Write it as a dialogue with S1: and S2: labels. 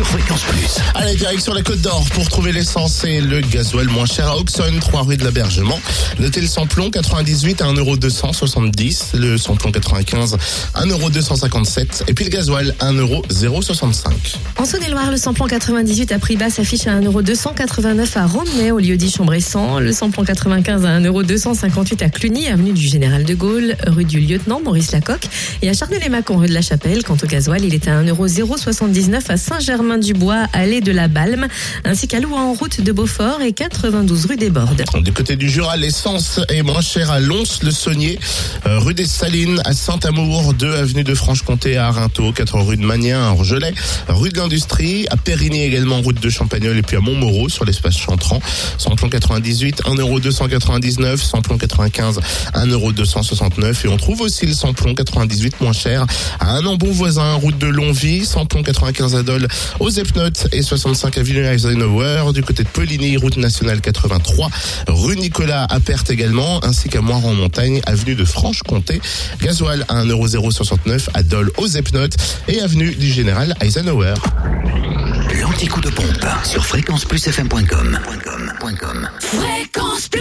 S1: sur Fréquence Plus.
S2: Allez, direction la Côte d'Or pour trouver l'essence et le gasoil moins cher à Auxonne, 3 rue de l'Abergement. Notez le samplon 98 à 1,270€, le samplon 95 1,257€ et puis le gasoil 1,065€.
S3: En Saône-et-Loire, le samplon 98 à prix bas s'affiche à 1,289€ à Romney au lieu dit Chambressan. Le samplon 95 à 1,258€ à Cluny, avenue du Général de Gaulle, rue du Lieutenant Maurice Lacocque. Et à Charnay-les-Macons, rue de la Chapelle. Quant au gasoil, il est à 1,079€ à Saint-Germain-du-Bois, allée de la Balme, ainsi qu'à Louan, route de Beaufort et 92 rue des Bordes.
S2: Du côté du Jura, l'essence est moins chère à Lons-le-Saunier, euh, rue des Salines, à Saint-Amour, 2 avenue de Franche-Comté à Arinto, 4 rue de Magnin à Orgelet, rue de l'Industrie, à Périgny également, route de Champagnol et puis à Montmoreau sur l'espace Chantran. Samplon 98, 1,299€, samplon 95, 1,269€ et on trouve aussi le samplon 98 moins cher à un bon voisin, route de Longvie, samplon 95 à aux Epnotes et 65 avenue Eisenhower, du côté de Poligny, route nationale 83, rue Nicolas à Perth également, ainsi qu'à Moiran en montagne, avenue de Franche-Comté, gasoil à 1,069€ à Dole aux Epnotes et avenue du Général Eisenhower.
S1: L'anti-coup de pompe sur fréquenceplusfm.com.
S4: Fréquence Plus